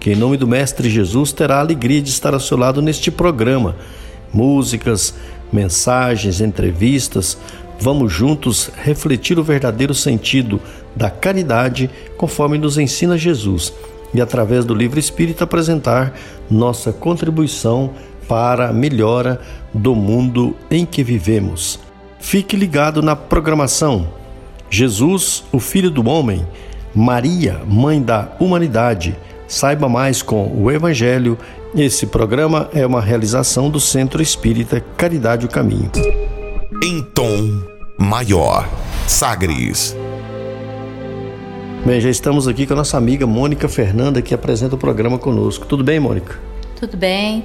que, em nome do Mestre Jesus, terá a alegria de estar ao seu lado neste programa. Músicas, mensagens, entrevistas. Vamos juntos refletir o verdadeiro sentido da caridade conforme nos ensina Jesus e, através do livro Espírito, apresentar nossa contribuição para a melhora do mundo em que vivemos. Fique ligado na programação. Jesus, o Filho do Homem, Maria, Mãe da Humanidade Saiba mais com o Evangelho. Esse programa é uma realização do Centro Espírita Caridade o Caminho. Em tom maior, Sagres. Bem, já estamos aqui com a nossa amiga Mônica Fernanda, que apresenta o programa conosco. Tudo bem, Mônica? Tudo bem.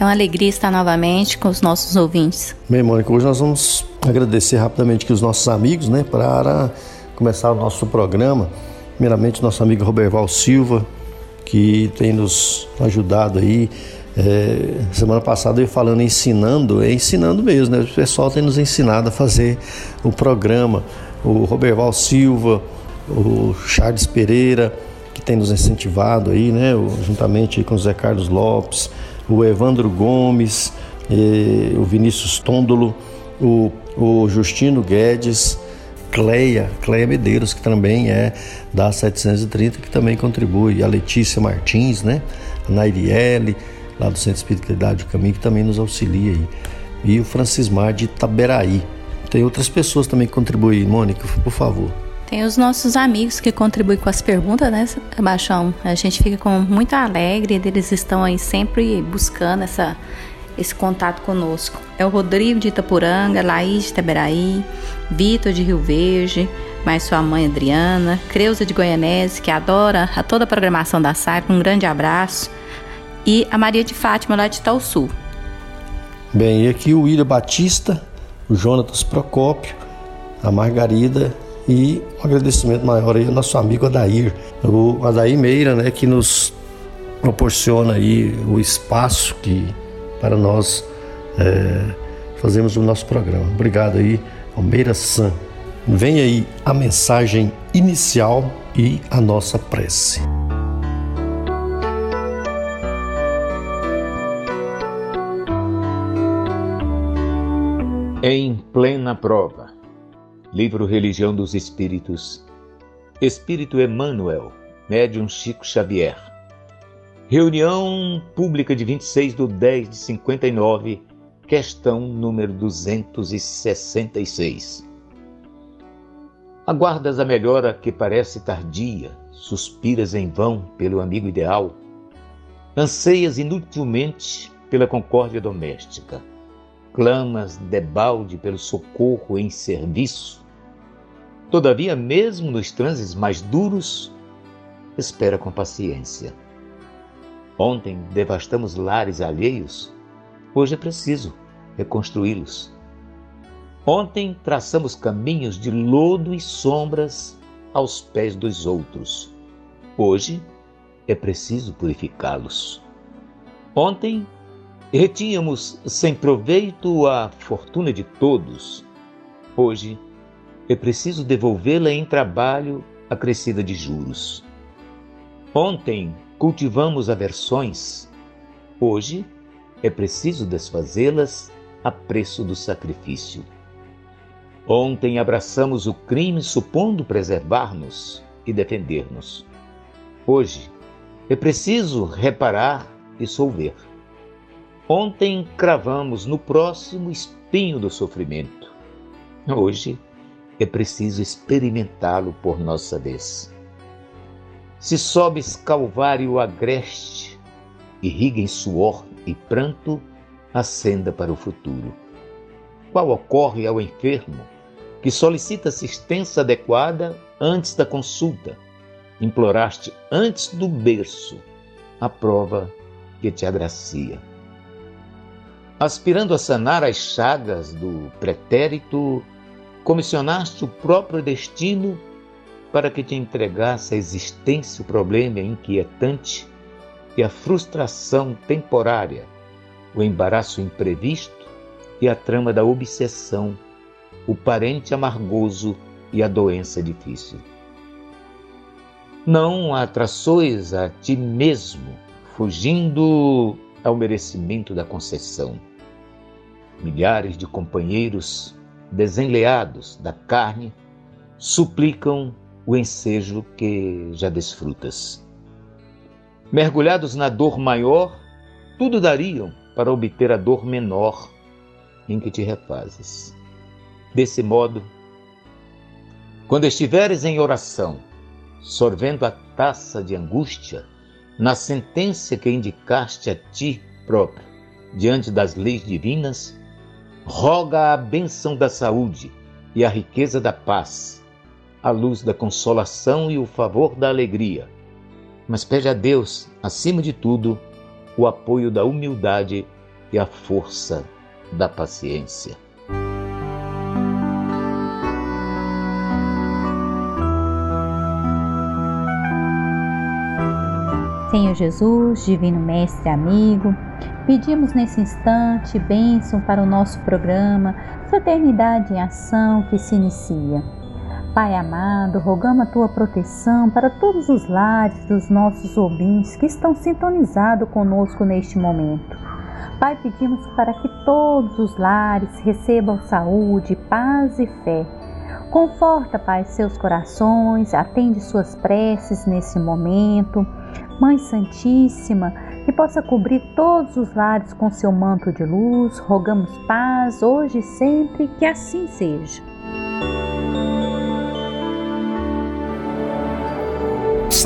É uma alegria estar novamente com os nossos ouvintes. Bem, Mônica, hoje nós vamos agradecer rapidamente aqui os nossos amigos, né, para começar o nosso programa. Primeiramente, nosso amigo Roberval Silva, que tem nos ajudado aí. É, semana passada eu falando ensinando, é ensinando mesmo, né? O pessoal tem nos ensinado a fazer o programa. O Roberval Silva, o Charles Pereira, que tem nos incentivado aí, né? Juntamente com o Zé Carlos Lopes, o Evandro Gomes, o Vinícius Tôndolo, o, o Justino Guedes, Cleia, Cleia Medeiros, que também é da 730, que também contribui, a Letícia Martins, né? A Nairiele, lá do Centro Espírita Caridade do Caminho, que também nos auxilia aí. E o Francismar de Itaberaí. Tem outras pessoas também que contribuem, Mônica, por favor. Tem os nossos amigos que contribuem com as perguntas, né, Baixão? A gente fica com muito alegre, eles estão aí sempre buscando essa esse contato conosco. É o Rodrigo de Itapuranga, Laís de Itaberaí, Vitor de Rio Verde, mais sua mãe Adriana, Creuza de Goianese, que adora a toda a programação da SAIP, um grande abraço, e a Maria de Fátima, lá de Itaú Sul. Bem, e aqui o William Batista, o Jonatas Procópio, a Margarida e um agradecimento maior aí ao nosso amigo Adair, o Adair Meira, né, que nos proporciona aí o espaço que para nós é, fazermos o nosso programa. Obrigado aí, Almeida San. Vem aí a mensagem inicial e a nossa prece. Em plena prova. Livro Religião dos Espíritos. Espírito Emmanuel, médium Chico Xavier. Reunião pública de 26 de 10 de 59, questão número 266. Aguardas a melhora que parece tardia, suspiras em vão pelo amigo ideal, anseias inutilmente pela concórdia doméstica, clamas debalde pelo socorro em serviço. Todavia, mesmo nos transes mais duros, espera com paciência Ontem devastamos lares alheios, hoje é preciso reconstruí-los. Ontem traçamos caminhos de lodo e sombras aos pés dos outros. Hoje é preciso purificá-los. Ontem retínhamos sem proveito a fortuna de todos. Hoje é preciso devolvê-la em trabalho acrescida de juros. Ontem cultivamos aversões. Hoje é preciso desfazê-las a preço do sacrifício. Ontem abraçamos o crime supondo preservar-nos e defender-nos. Hoje é preciso reparar e solver. Ontem cravamos no próximo espinho do sofrimento. Hoje é preciso experimentá-lo por nossa vez. Se sobes calvário agreste, irriga em suor e pranto a senda para o futuro. Qual ocorre ao enfermo que solicita assistência adequada antes da consulta? Imploraste antes do berço a prova que te agracia. Aspirando a sanar as chagas do pretérito, comissionaste o próprio destino para que te entregasse a existência o problema inquietante e a frustração temporária, o embaraço imprevisto e a trama da obsessão, o parente amargoso e a doença difícil. Não atrações a ti mesmo, fugindo ao merecimento da concessão. Milhares de companheiros desenleados da carne suplicam o ensejo que já desfrutas. Mergulhados na dor maior, tudo dariam para obter a dor menor em que te refazes. Desse modo, quando estiveres em oração, sorvendo a taça de angústia, na sentença que indicaste a ti próprio, diante das leis divinas, roga a bênção da saúde e a riqueza da paz, a luz da consolação e o favor da alegria. Mas pede a Deus, acima de tudo, o apoio da humildade e a força da paciência. Senhor Jesus, Divino Mestre amigo, pedimos nesse instante bênção para o nosso programa Fraternidade em Ação que se inicia. Pai amado, rogamos a tua proteção para todos os lares dos nossos ouvintes que estão sintonizados conosco neste momento. Pai, pedimos para que todos os lares recebam saúde, paz e fé. Conforta, Pai, seus corações, atende suas preces nesse momento. Mãe Santíssima, que possa cobrir todos os lares com seu manto de luz, rogamos paz hoje e sempre, que assim seja.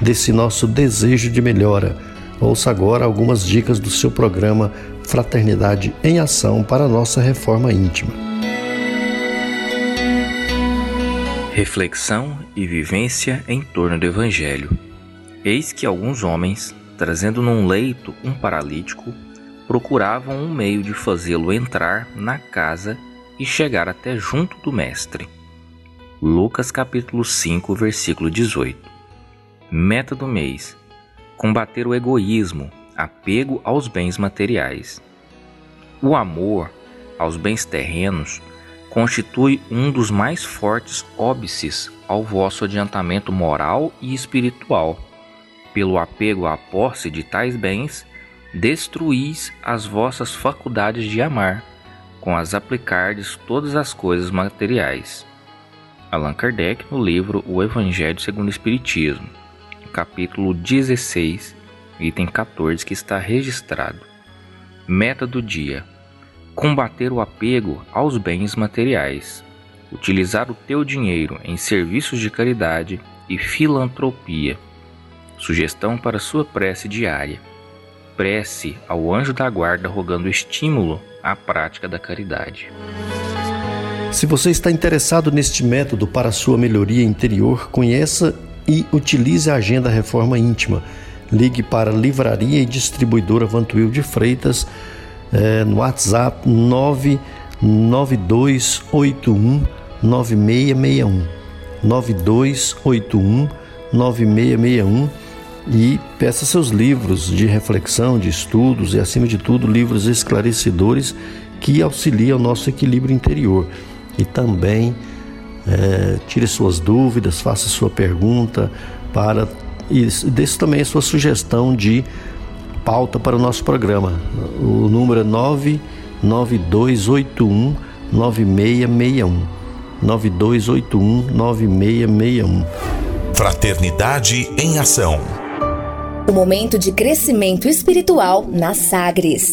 desse nosso desejo de melhora. Ouça agora algumas dicas do seu programa Fraternidade em Ação para nossa reforma íntima. Reflexão e vivência em torno do Evangelho. Eis que alguns homens, trazendo num leito um paralítico, procuravam um meio de fazê-lo entrar na casa e chegar até junto do Mestre. Lucas capítulo 5, versículo 18. Meta do mês: combater o egoísmo, apego aos bens materiais. O amor aos bens terrenos constitui um dos mais fortes óbices ao vosso adiantamento moral e espiritual. Pelo apego à posse de tais bens, destruís as vossas faculdades de amar, com as aplicardes todas as coisas materiais. Allan Kardec no livro O Evangelho segundo o Espiritismo, capítulo 16, item 14, que está registrado. Meta do dia: combater o apego aos bens materiais, utilizar o teu dinheiro em serviços de caridade e filantropia. Sugestão para sua prece diária. Prece ao anjo da guarda rogando estímulo à prática da caridade. Se você está interessado neste método para sua melhoria interior, conheça e utilize a Agenda Reforma Íntima. Ligue para Livraria e Distribuidora Vantuil de Freitas é, no WhatsApp 99281 9661 9281 9661 e peça seus livros de reflexão, de estudos e, acima de tudo, livros esclarecedores que auxiliam o nosso equilíbrio interior. E também é, tire suas dúvidas, faça sua pergunta para e deixe também a sua sugestão de pauta para o nosso programa. O número é 99281 9661. 9281 9661. Fraternidade em Ação. O momento de crescimento espiritual na Sagres.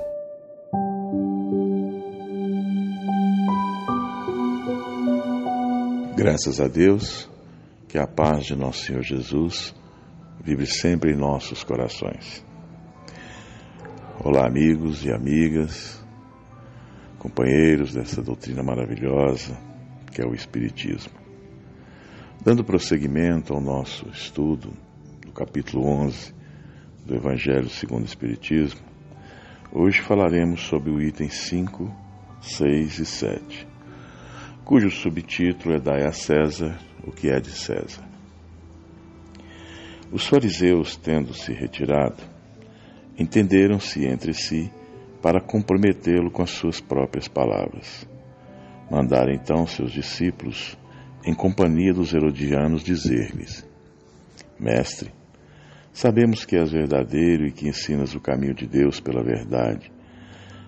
Graças a Deus, que a paz de nosso Senhor Jesus vive sempre em nossos corações. Olá, amigos e amigas, companheiros dessa doutrina maravilhosa que é o Espiritismo. Dando prosseguimento ao nosso estudo do capítulo 11 do Evangelho segundo o Espiritismo, hoje falaremos sobre o item 5, 6 e 7 cujo subtítulo é Dai a César o que é de César. Os fariseus, tendo se retirado, entenderam-se entre si para comprometê-lo com as suas próprias palavras. Mandaram então seus discípulos, em companhia dos herodianos, dizer-lhes: Mestre, sabemos que és verdadeiro e que ensinas o caminho de Deus pela verdade,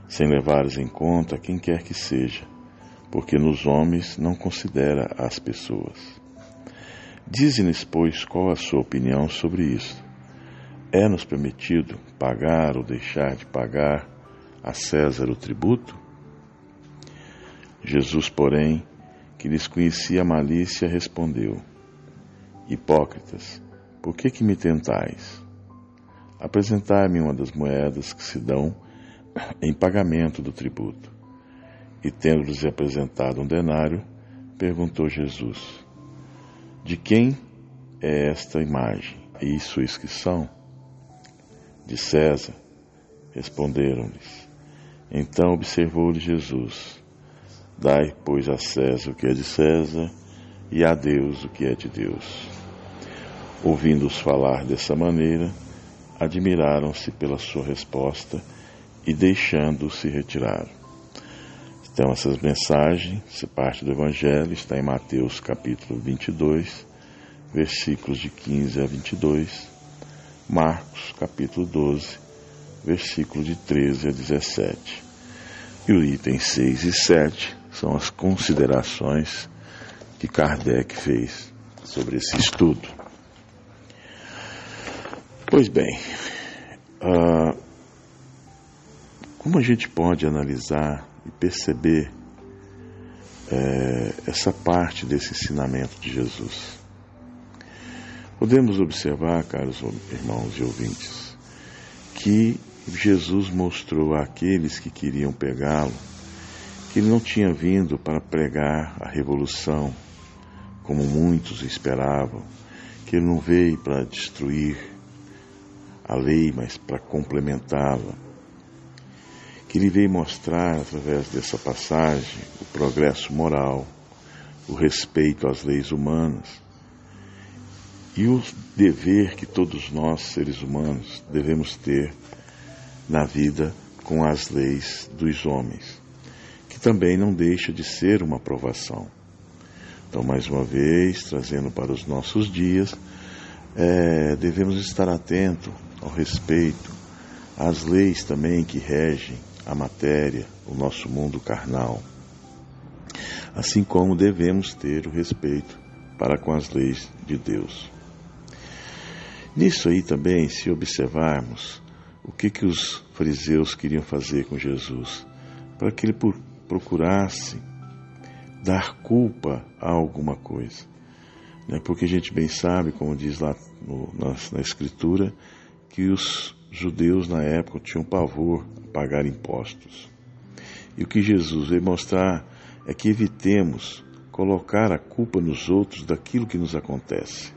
sem levares em conta quem quer que seja porque nos homens não considera as pessoas. Dize-nos, pois, qual a sua opinião sobre isso. É-nos permitido pagar ou deixar de pagar a César o tributo? Jesus, porém, que lhes conhecia a malícia, respondeu: Hipócritas, por que que me tentais? Apresentai-me uma das moedas que se dão em pagamento do tributo. E tendo-lhes apresentado um denário, perguntou Jesus: De quem é esta imagem e sua inscrição? De César. Responderam-lhes. Então observou-lhe Jesus: Dai, pois, a César o que é de César e a Deus o que é de Deus. Ouvindo-os falar dessa maneira, admiraram-se pela sua resposta e, deixando-se, retiraram. Então, essas mensagens, essa parte do Evangelho, está em Mateus capítulo 22, versículos de 15 a 22, Marcos capítulo 12, versículos de 13 a 17. E o item 6 e 7 são as considerações que Kardec fez sobre esse estudo. Pois bem, uh, como a gente pode analisar e perceber é, essa parte desse ensinamento de Jesus. Podemos observar, caros irmãos e ouvintes, que Jesus mostrou àqueles que queriam pegá-lo que ele não tinha vindo para pregar a revolução, como muitos esperavam, que ele não veio para destruir a lei, mas para complementá-la que ele veio mostrar através dessa passagem o progresso moral, o respeito às leis humanas e o dever que todos nós, seres humanos, devemos ter na vida com as leis dos homens, que também não deixa de ser uma provação. Então, mais uma vez, trazendo para os nossos dias, é, devemos estar atentos ao respeito às leis também que regem a matéria, o nosso mundo carnal. Assim como devemos ter o respeito para com as leis de Deus. Nisso aí também, se observarmos o que, que os fariseus queriam fazer com Jesus, para que ele procurasse dar culpa a alguma coisa. Né? Porque a gente bem sabe, como diz lá no, na, na Escritura, que os judeus na época tinham pavor pagar impostos. E o que Jesus veio mostrar é que evitemos colocar a culpa nos outros daquilo que nos acontece.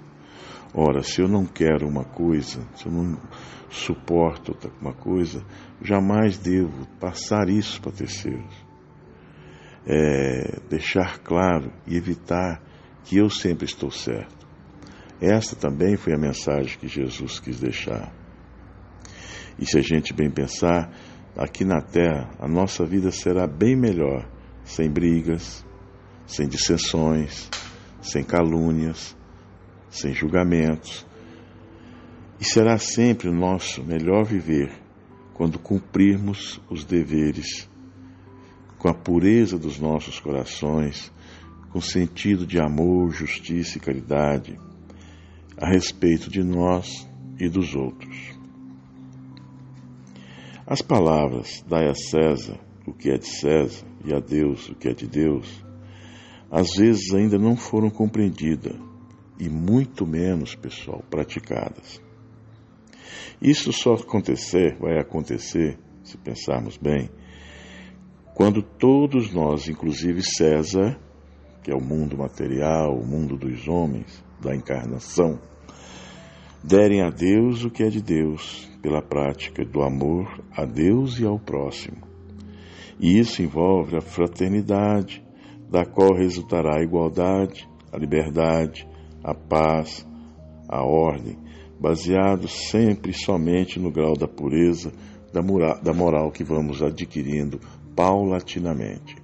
Ora, se eu não quero uma coisa, se eu não suporto uma coisa, jamais devo passar isso para terceiros. É, deixar claro e evitar que eu sempre estou certo. Esta também foi a mensagem que Jesus quis deixar. E se a gente bem pensar, aqui na Terra a nossa vida será bem melhor, sem brigas, sem dissensões, sem calúnias, sem julgamentos. E será sempre o nosso melhor viver quando cumprirmos os deveres com a pureza dos nossos corações, com sentido de amor, justiça e caridade a respeito de nós e dos outros. As palavras dai a César o que é de César e a Deus o que é de Deus, às vezes ainda não foram compreendidas e muito menos, pessoal, praticadas. Isso só acontecer, vai acontecer, se pensarmos bem, quando todos nós, inclusive César, que é o mundo material, o mundo dos homens, da encarnação, derem a Deus o que é de Deus, pela prática do amor a Deus e ao próximo. E isso envolve a fraternidade, da qual resultará a igualdade, a liberdade, a paz, a ordem, baseado sempre e somente no grau da pureza da moral, da moral que vamos adquirindo paulatinamente.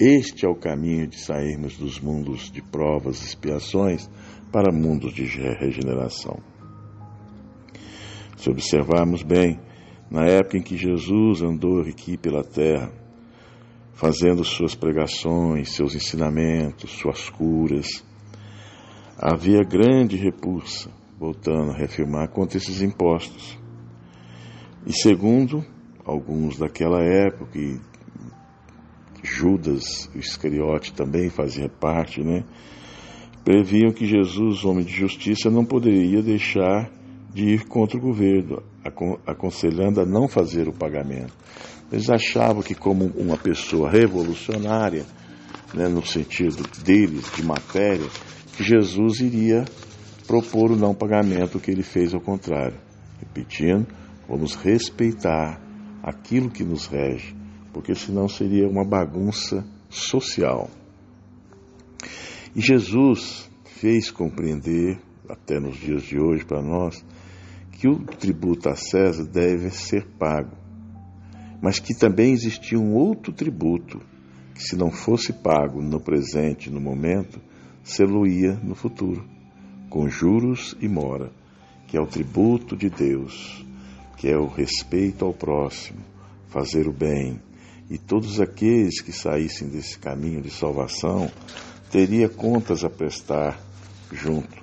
Este é o caminho de sairmos dos mundos de provas e expiações para mundos de regeneração. Se observarmos bem, na época em que Jesus andou aqui pela terra, fazendo suas pregações, seus ensinamentos, suas curas, havia grande repulsa, voltando a reafirmar, contra esses impostos. E segundo alguns daquela época, e Judas Iscariote também fazia parte, né? Previam que Jesus, homem de justiça, não poderia deixar de ir contra o governo, aconselhando a não fazer o pagamento. Eles achavam que, como uma pessoa revolucionária, né, no sentido deles, de matéria, que Jesus iria propor o não pagamento, que ele fez ao contrário. Repetindo, vamos respeitar aquilo que nos rege, porque senão seria uma bagunça social. E Jesus fez compreender, até nos dias de hoje para nós, que o tributo a César deve ser pago, mas que também existia um outro tributo, que se não fosse pago no presente, no momento, se-lo-ia no futuro, com juros e mora, que é o tributo de Deus, que é o respeito ao próximo, fazer o bem, e todos aqueles que saíssem desse caminho de salvação teria contas a prestar junto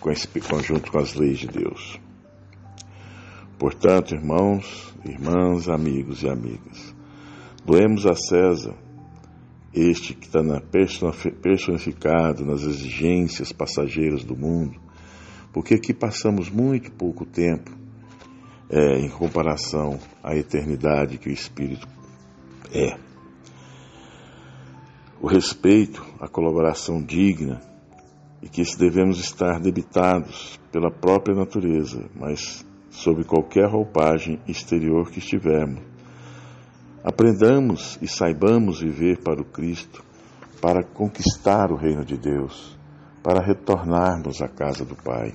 com esse conjunto com as leis de Deus. Portanto, irmãos, irmãs, amigos e amigas, doemos a César, este que está personificado nas exigências passageiras do mundo, porque aqui passamos muito pouco tempo é, em comparação à eternidade que o Espírito é. O respeito, a colaboração digna e que devemos estar debitados pela própria natureza, mas sob qualquer roupagem exterior que estivermos. Aprendamos e saibamos viver para o Cristo, para conquistar o reino de Deus, para retornarmos à casa do Pai.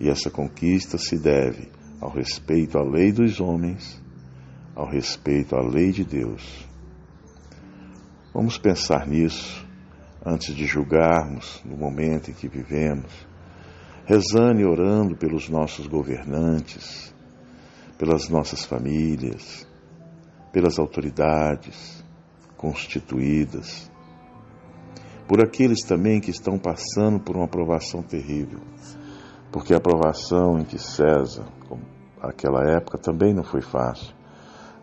E essa conquista se deve ao respeito à lei dos homens, ao respeito à lei de Deus. Vamos pensar nisso antes de julgarmos no momento em que vivemos rezando e orando pelos nossos governantes, pelas nossas famílias, pelas autoridades constituídas, por aqueles também que estão passando por uma aprovação terrível, porque a aprovação em que César, naquela época, também não foi fácil,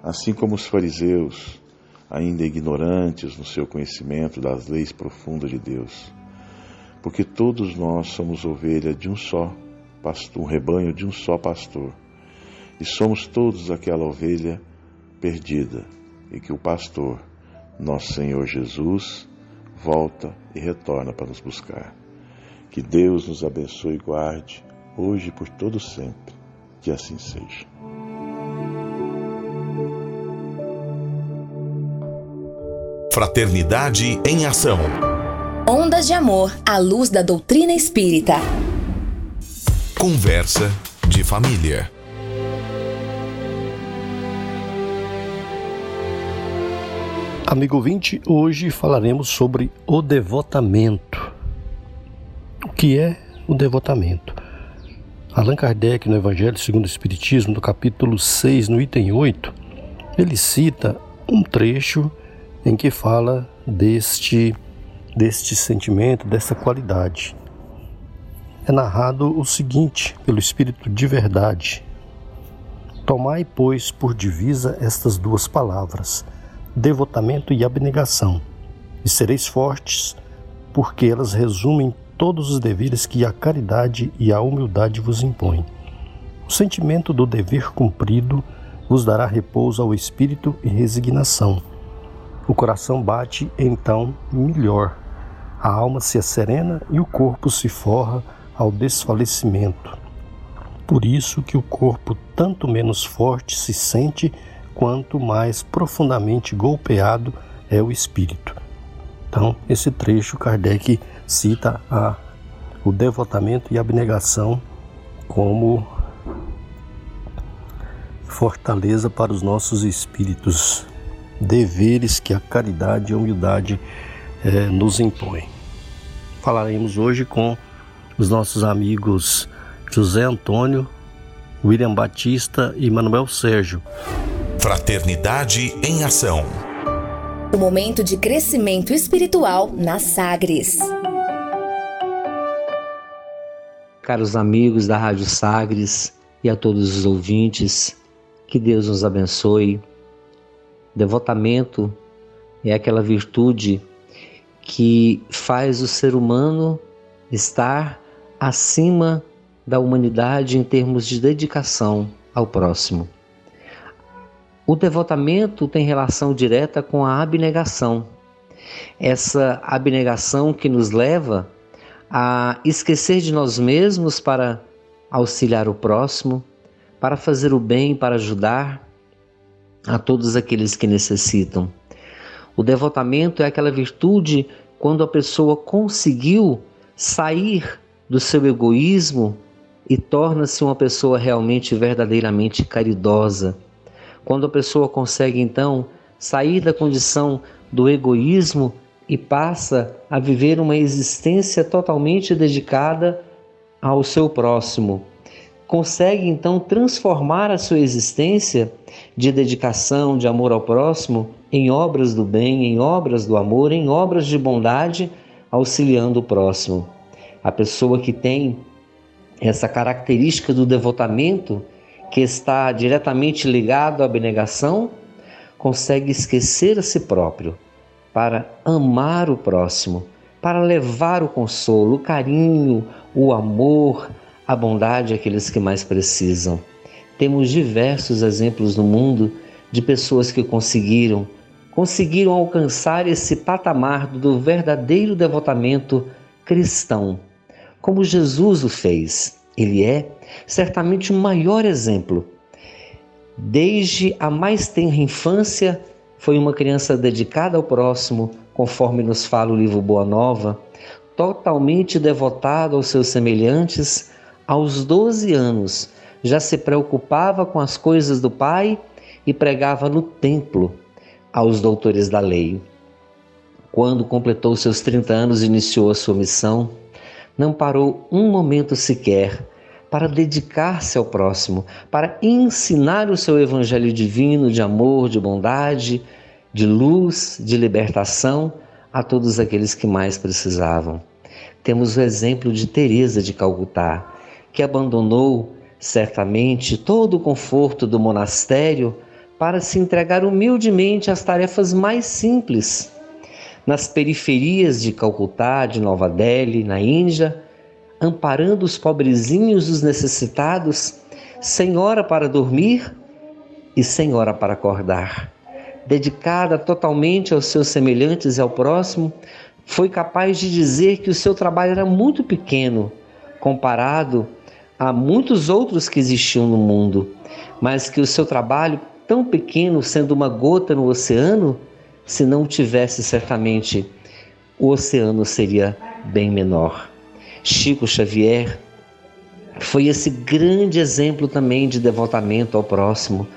assim como os fariseus, ainda ignorantes no seu conhecimento das leis profundas de Deus porque todos nós somos ovelha de um só pastor, um rebanho de um só pastor. E somos todos aquela ovelha perdida, e que o pastor, nosso Senhor Jesus, volta e retorna para nos buscar. Que Deus nos abençoe e guarde, hoje e por todo sempre. Que assim seja. Fraternidade em Ação. Ondas de Amor, à luz da doutrina espírita. Conversa de família. Amigo ouvinte, hoje falaremos sobre o devotamento. O que é o devotamento? Allan Kardec, no Evangelho segundo o Espiritismo, no capítulo 6, no item 8, ele cita um trecho em que fala deste deste sentimento, dessa qualidade. É narrado o seguinte pelo Espírito de verdade. Tomai, pois, por divisa estas duas palavras – devotamento e abnegação, e sereis fortes, porque elas resumem todos os deveres que a caridade e a humildade vos impõem. O sentimento do dever cumprido vos dará repouso ao espírito e resignação. O coração bate então melhor, a alma se serena e o corpo se forra ao desfalecimento. Por isso que o corpo tanto menos forte se sente quanto mais profundamente golpeado é o espírito. Então, esse trecho Kardec cita a, o devotamento e a abnegação como fortaleza para os nossos espíritos, deveres que a caridade e a humildade é, nos impõem. Falaremos hoje com os nossos amigos José Antônio, William Batista e Manuel Sérgio, Fraternidade em Ação. O momento de crescimento espiritual na Sagres. Caros amigos da Rádio Sagres e a todos os ouvintes, que Deus nos abençoe. Devotamento é aquela virtude que faz o ser humano estar acima da humanidade em termos de dedicação ao próximo. O devotamento tem relação direta com a abnegação. Essa abnegação que nos leva a esquecer de nós mesmos para auxiliar o próximo, para fazer o bem, para ajudar a todos aqueles que necessitam. O devotamento é aquela virtude quando a pessoa conseguiu sair do seu egoísmo e torna-se uma pessoa realmente verdadeiramente caridosa. Quando a pessoa consegue então sair da condição do egoísmo e passa a viver uma existência totalmente dedicada ao seu próximo, consegue então transformar a sua existência de dedicação, de amor ao próximo, em obras do bem, em obras do amor, em obras de bondade, auxiliando o próximo. A pessoa que tem essa característica do devotamento, que está diretamente ligado à abnegação, consegue esquecer a si próprio para amar o próximo, para levar o consolo, o carinho, o amor, a bondade àqueles que mais precisam. Temos diversos exemplos no mundo de pessoas que conseguiram conseguiram alcançar esse patamar do verdadeiro devotamento cristão, como Jesus o fez. Ele é certamente o maior exemplo. Desde a mais tenra infância, foi uma criança dedicada ao próximo, conforme nos fala o livro Boa Nova, totalmente devotado aos seus semelhantes, aos 12 anos já se preocupava com as coisas do Pai e pregava no templo aos doutores da lei. Quando completou seus 30 anos, iniciou a sua missão não parou um momento sequer para dedicar-se ao próximo, para ensinar o seu evangelho divino de amor, de bondade, de luz, de libertação a todos aqueles que mais precisavam. Temos o exemplo de Teresa de Calcutá, que abandonou certamente todo o conforto do monastério para se entregar humildemente às tarefas mais simples nas periferias de Calcutá, de Nova Delhi, na Índia, amparando os pobrezinhos, os necessitados, sem hora para dormir e sem hora para acordar. Dedicada totalmente aos seus semelhantes e ao próximo, foi capaz de dizer que o seu trabalho era muito pequeno comparado a muitos outros que existiam no mundo, mas que o seu trabalho, tão pequeno, sendo uma gota no oceano, se não tivesse, certamente, o oceano seria bem menor. Chico Xavier foi esse grande exemplo também de devotamento ao próximo.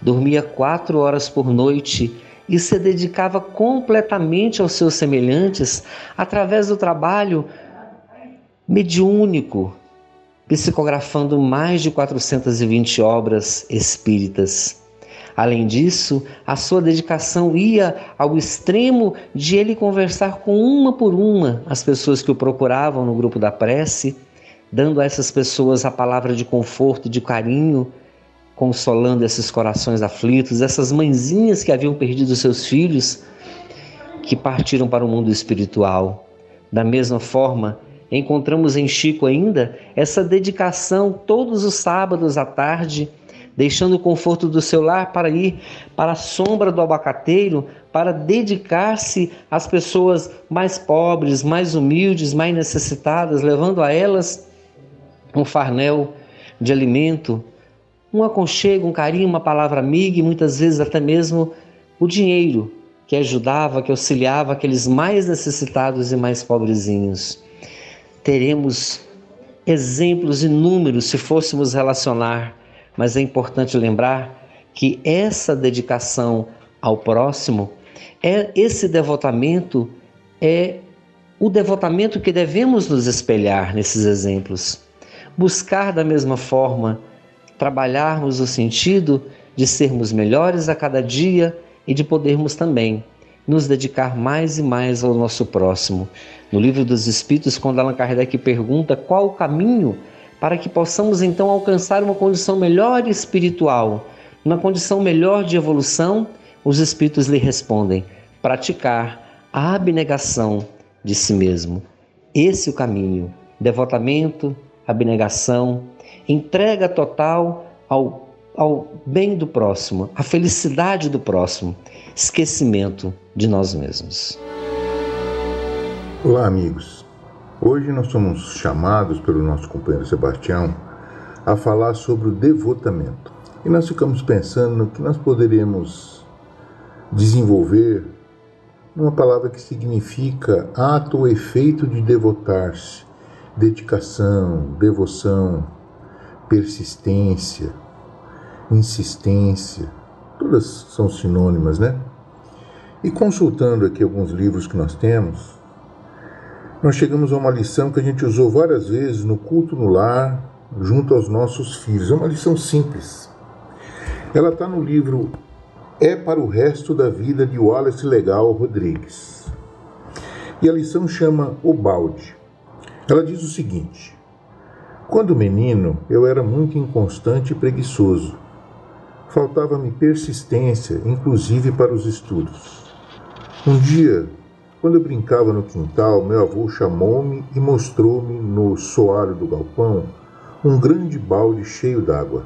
Dormia quatro horas por noite e se dedicava completamente aos seus semelhantes através do trabalho mediúnico, psicografando mais de 420 obras espíritas. Além disso, a sua dedicação ia ao extremo de ele conversar com uma por uma as pessoas que o procuravam no grupo da prece, dando a essas pessoas a palavra de conforto de carinho, consolando esses corações aflitos, essas mãezinhas que haviam perdido seus filhos, que partiram para o mundo espiritual. Da mesma forma, encontramos em Chico ainda essa dedicação todos os sábados à tarde deixando o conforto do seu lar para ir para a sombra do abacateiro, para dedicar-se às pessoas mais pobres, mais humildes, mais necessitadas, levando a elas um farnel de alimento, um aconchego, um carinho, uma palavra amiga e muitas vezes até mesmo o dinheiro que ajudava, que auxiliava aqueles mais necessitados e mais pobrezinhos. Teremos exemplos inúmeros se fôssemos relacionar mas é importante lembrar que essa dedicação ao próximo, é esse devotamento é o devotamento que devemos nos espelhar nesses exemplos. Buscar da mesma forma, trabalharmos no sentido de sermos melhores a cada dia e de podermos também nos dedicar mais e mais ao nosso próximo. No livro dos Espíritos, quando Allan Kardec pergunta qual o caminho para que possamos então alcançar uma condição melhor espiritual, uma condição melhor de evolução, os Espíritos lhe respondem: praticar a abnegação de si mesmo. Esse é o caminho: devotamento, abnegação, entrega total ao, ao bem do próximo, à felicidade do próximo, esquecimento de nós mesmos. Olá, amigos. Hoje nós somos chamados pelo nosso companheiro Sebastião a falar sobre o devotamento. E nós ficamos pensando no que nós poderíamos desenvolver numa palavra que significa ato ou efeito de devotar-se, dedicação, devoção, persistência, insistência, todas são sinônimas, né? E consultando aqui alguns livros que nós temos, nós chegamos a uma lição que a gente usou várias vezes no culto no lar, junto aos nossos filhos. É uma lição simples. Ela está no livro É para o Resto da Vida de Wallace Legal Rodrigues. E a lição chama O Balde. Ela diz o seguinte: Quando menino, eu era muito inconstante e preguiçoso. Faltava-me persistência, inclusive para os estudos. Um dia, quando eu brincava no quintal, meu avô chamou-me e mostrou-me no soalho do galpão um grande balde cheio d'água.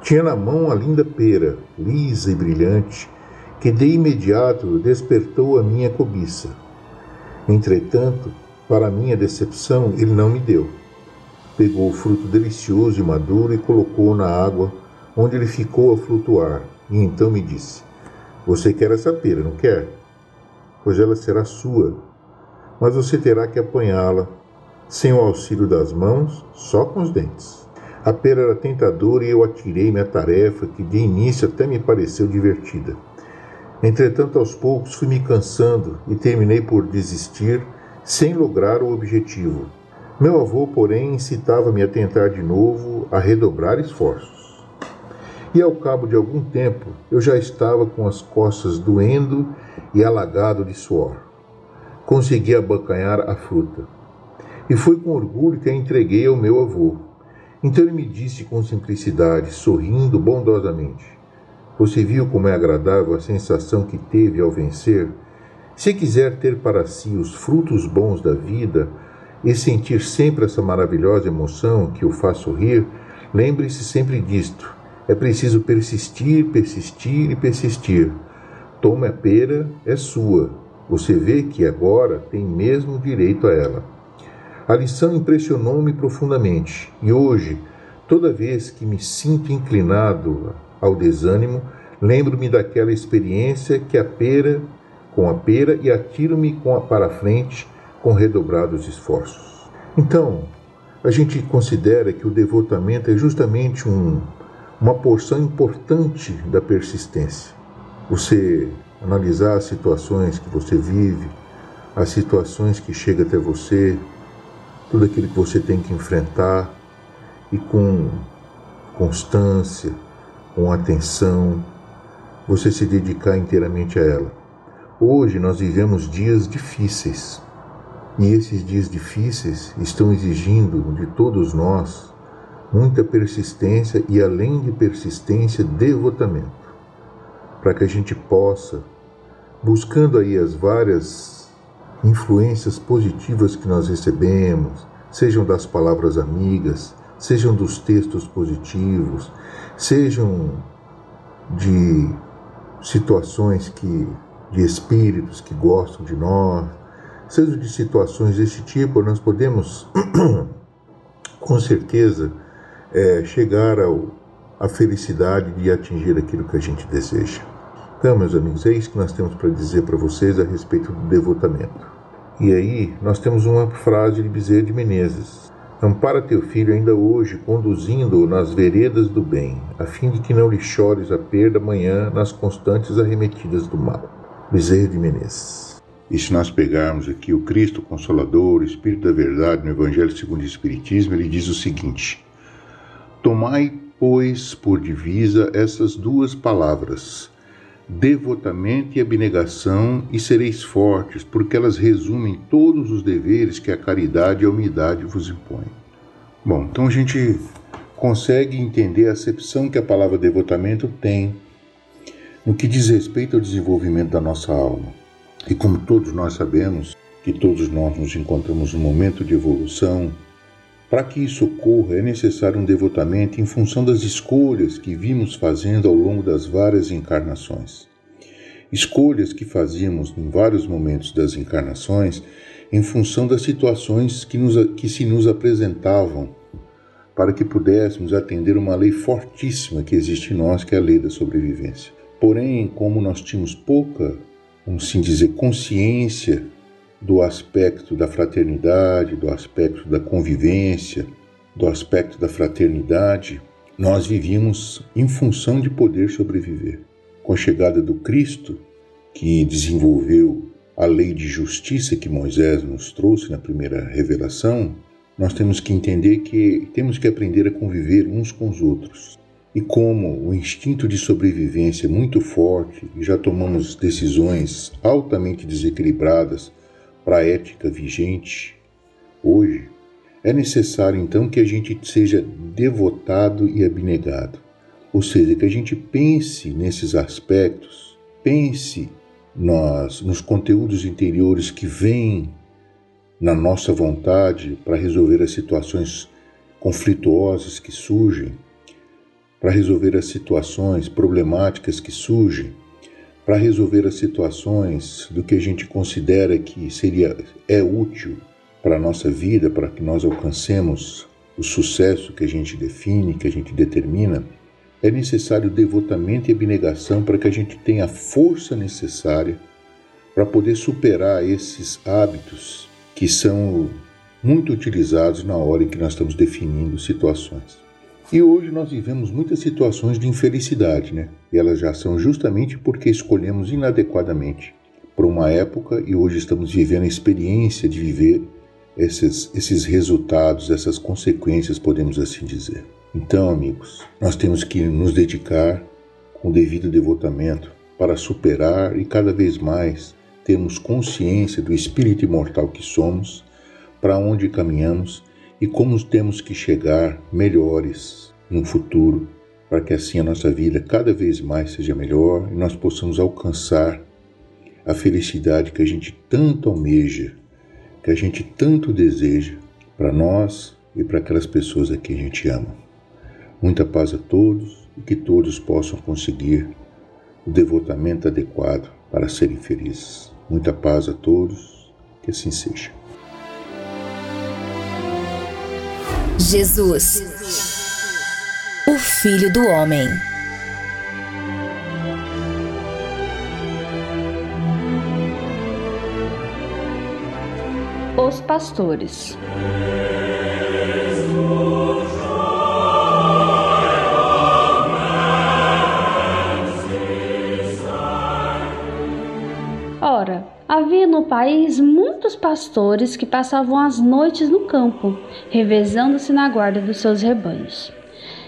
Tinha na mão a linda pera, lisa e brilhante, que de imediato despertou a minha cobiça. Entretanto, para minha decepção, ele não me deu. Pegou o fruto delicioso e maduro e colocou na água, onde ele ficou a flutuar, e então me disse: Você quer essa pera, não quer? Pois ela será sua, mas você terá que apanhá-la, sem o auxílio das mãos, só com os dentes. A pera era tentadora e eu atirei-me à tarefa, que de início até me pareceu divertida. Entretanto, aos poucos fui me cansando e terminei por desistir, sem lograr o objetivo. Meu avô, porém, incitava-me a tentar de novo, a redobrar esforços. E ao cabo de algum tempo, eu já estava com as costas doendo e alagado de suor. Consegui abocanhar a fruta. E foi com orgulho que a entreguei ao meu avô. Então ele me disse com simplicidade, sorrindo bondosamente: Você viu como é agradável a sensação que teve ao vencer? Se quiser ter para si os frutos bons da vida e sentir sempre essa maravilhosa emoção que o faz sorrir, lembre-se sempre disto. É preciso persistir, persistir e persistir Tome a pera, é sua. Você vê que agora tem mesmo direito a ela. A lição impressionou-me profundamente e hoje, toda vez que me sinto inclinado ao desânimo, lembro-me daquela experiência que a pera com a pera e atiro-me para a frente com redobrados esforços. Então, a gente considera que o devotamento é justamente um, uma porção importante da persistência. Você analisar as situações que você vive, as situações que chegam até você, tudo aquilo que você tem que enfrentar e com constância, com atenção, você se dedicar inteiramente a ela. Hoje nós vivemos dias difíceis e esses dias difíceis estão exigindo de todos nós muita persistência e, além de persistência, devotamento, para que a gente possa, buscando aí as várias influências positivas que nós recebemos, sejam das palavras amigas, sejam dos textos positivos, sejam de situações que de espíritos que gostam de nós, sejam de situações desse tipo, nós podemos com certeza é, chegar ao, à felicidade de atingir aquilo que a gente deseja. Então, meus amigos, é isso que nós temos para dizer para vocês a respeito do devotamento. E aí, nós temos uma frase de Bezerra de Menezes: Ampara teu filho ainda hoje, conduzindo-o nas veredas do bem, a fim de que não lhe chores a perda amanhã nas constantes arremetidas do mal. Bezerra de Menezes. E se nós pegarmos aqui o Cristo Consolador, o Espírito da Verdade, no Evangelho segundo o Espiritismo, ele diz o seguinte: Tomai, pois, por divisa essas duas palavras, devotamento e abnegação, e sereis fortes, porque elas resumem todos os deveres que a caridade e a humildade vos impõem. Bom, então a gente consegue entender a acepção que a palavra devotamento tem no que diz respeito ao desenvolvimento da nossa alma. E como todos nós sabemos que todos nós nos encontramos num momento de evolução, para que isso ocorra, é necessário um devotamento em função das escolhas que vimos fazendo ao longo das várias encarnações. Escolhas que fazíamos em vários momentos das encarnações em função das situações que, nos, que se nos apresentavam, para que pudéssemos atender uma lei fortíssima que existe em nós, que é a lei da sobrevivência. Porém, como nós tínhamos pouca, vamos assim dizer, consciência do aspecto da fraternidade, do aspecto da convivência, do aspecto da fraternidade, nós vivíamos em função de poder sobreviver. Com a chegada do Cristo, que desenvolveu a lei de justiça que Moisés nos trouxe na primeira revelação, nós temos que entender que temos que aprender a conviver uns com os outros. E como o instinto de sobrevivência é muito forte e já tomamos decisões altamente desequilibradas para a ética vigente hoje, é necessário então que a gente seja devotado e abnegado. Ou seja, que a gente pense nesses aspectos, pense nos, nos conteúdos interiores que vêm na nossa vontade para resolver as situações conflituosas que surgem, para resolver as situações problemáticas que surgem, para resolver as situações do que a gente considera que seria é útil para a nossa vida, para que nós alcancemos o sucesso que a gente define, que a gente determina, é necessário devotamento e abnegação para que a gente tenha a força necessária para poder superar esses hábitos que são muito utilizados na hora em que nós estamos definindo situações. E hoje nós vivemos muitas situações de infelicidade, né? E elas já são justamente porque escolhemos inadequadamente por uma época e hoje estamos vivendo a experiência de viver esses, esses resultados, essas consequências, podemos assim dizer. Então, amigos, nós temos que nos dedicar com devido devotamento para superar e cada vez mais termos consciência do espírito imortal que somos, para onde caminhamos e como temos que chegar melhores no futuro, para que assim a nossa vida cada vez mais seja melhor e nós possamos alcançar a felicidade que a gente tanto almeja, que a gente tanto deseja para nós e para aquelas pessoas a quem a gente ama. Muita paz a todos e que todos possam conseguir o devotamento adequado para serem felizes. Muita paz a todos, que assim seja. Jesus, o Filho do Homem. Os pastores. No país muitos pastores que passavam as noites no campo, revezando-se na guarda dos seus rebanhos.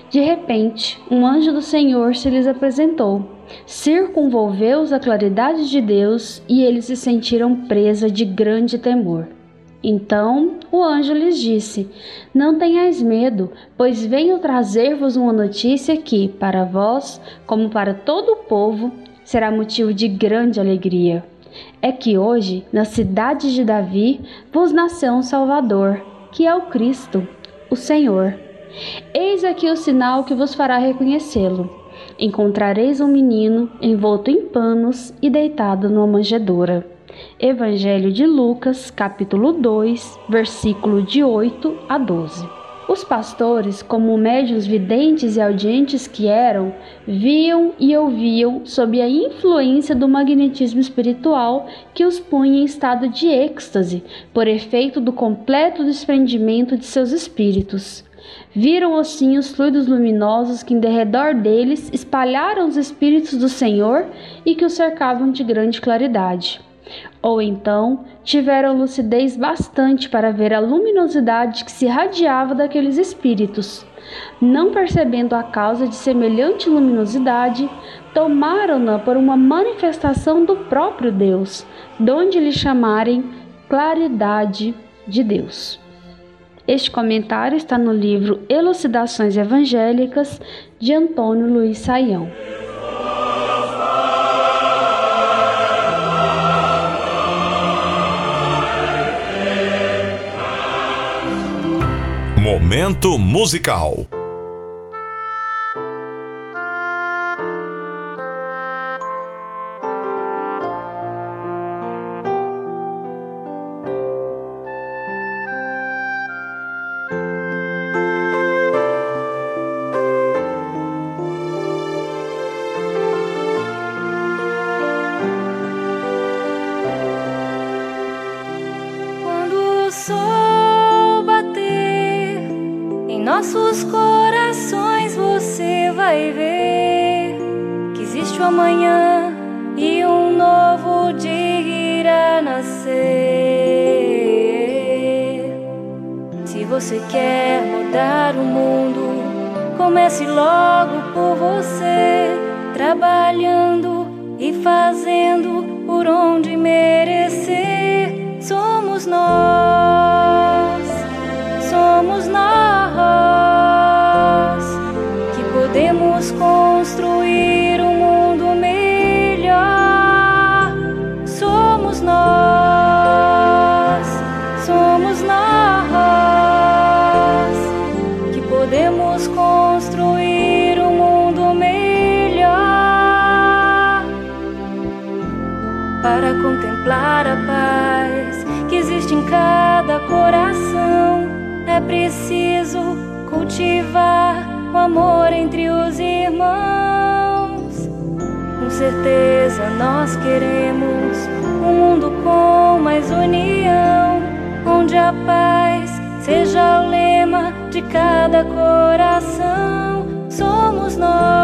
De repente, um anjo do Senhor se lhes apresentou, circunvolveu-os a claridade de Deus e eles se sentiram presa de grande temor. Então o anjo lhes disse: Não tenhais medo, pois venho trazer-vos uma notícia que, para vós, como para todo o povo, será motivo de grande alegria. É que hoje, na cidade de Davi, vos nasceu um Salvador, que é o Cristo, o Senhor. Eis aqui o sinal que vos fará reconhecê-lo. Encontrareis um menino envolto em panos e deitado numa manjedoura. Evangelho de Lucas, capítulo 2, versículo de 8 a 12. Os pastores, como médios videntes e audientes que eram, viam e ouviam sob a influência do magnetismo espiritual que os punha em estado de êxtase, por efeito do completo desprendimento de seus espíritos. Viram assim os fluidos luminosos que em derredor deles espalharam os espíritos do Senhor e que os cercavam de grande claridade. Ou então tiveram lucidez bastante para ver a luminosidade que se irradiava daqueles espíritos. Não percebendo a causa de semelhante luminosidade, tomaram-na por uma manifestação do próprio Deus, donde lhe chamarem claridade de Deus. Este comentário está no livro Elucidações Evangélicas de Antônio Luiz Saião. Momento musical. Cultivar o amor entre os irmãos. Com certeza nós queremos um mundo com mais união, onde a paz seja o lema de cada coração. Somos nós,